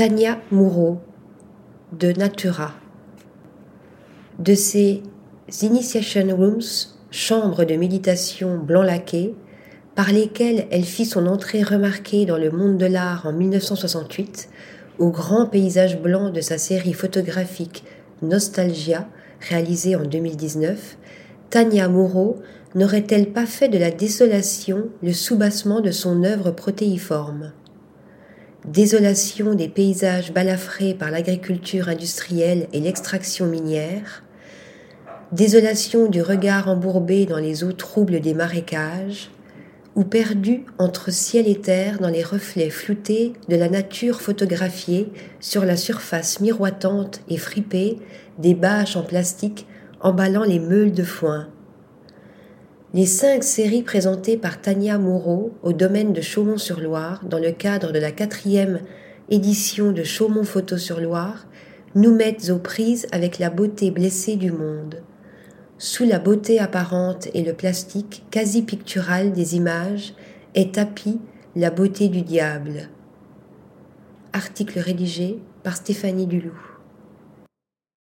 Tania Moureau de Natura. De ses Initiation Rooms, chambres de méditation blanc laquées, par lesquelles elle fit son entrée remarquée dans le monde de l'art en 1968, au grand paysage blanc de sa série photographique Nostalgia, réalisée en 2019, Tania Moreau n'aurait-elle pas fait de la désolation le soubassement de son œuvre protéiforme? Désolation des paysages balafrés par l'agriculture industrielle et l'extraction minière, désolation du regard embourbé dans les eaux troubles des marécages, ou perdu entre ciel et terre dans les reflets floutés de la nature photographiée sur la surface miroitante et fripée des bâches en plastique emballant les meules de foin. Les cinq séries présentées par Tania Moreau au domaine de Chaumont-sur-Loire dans le cadre de la quatrième édition de Chaumont Photo sur Loire nous mettent aux prises avec la beauté blessée du monde. Sous la beauté apparente et le plastique quasi pictural des images est tapis la beauté du diable. Article rédigé par Stéphanie Dulou.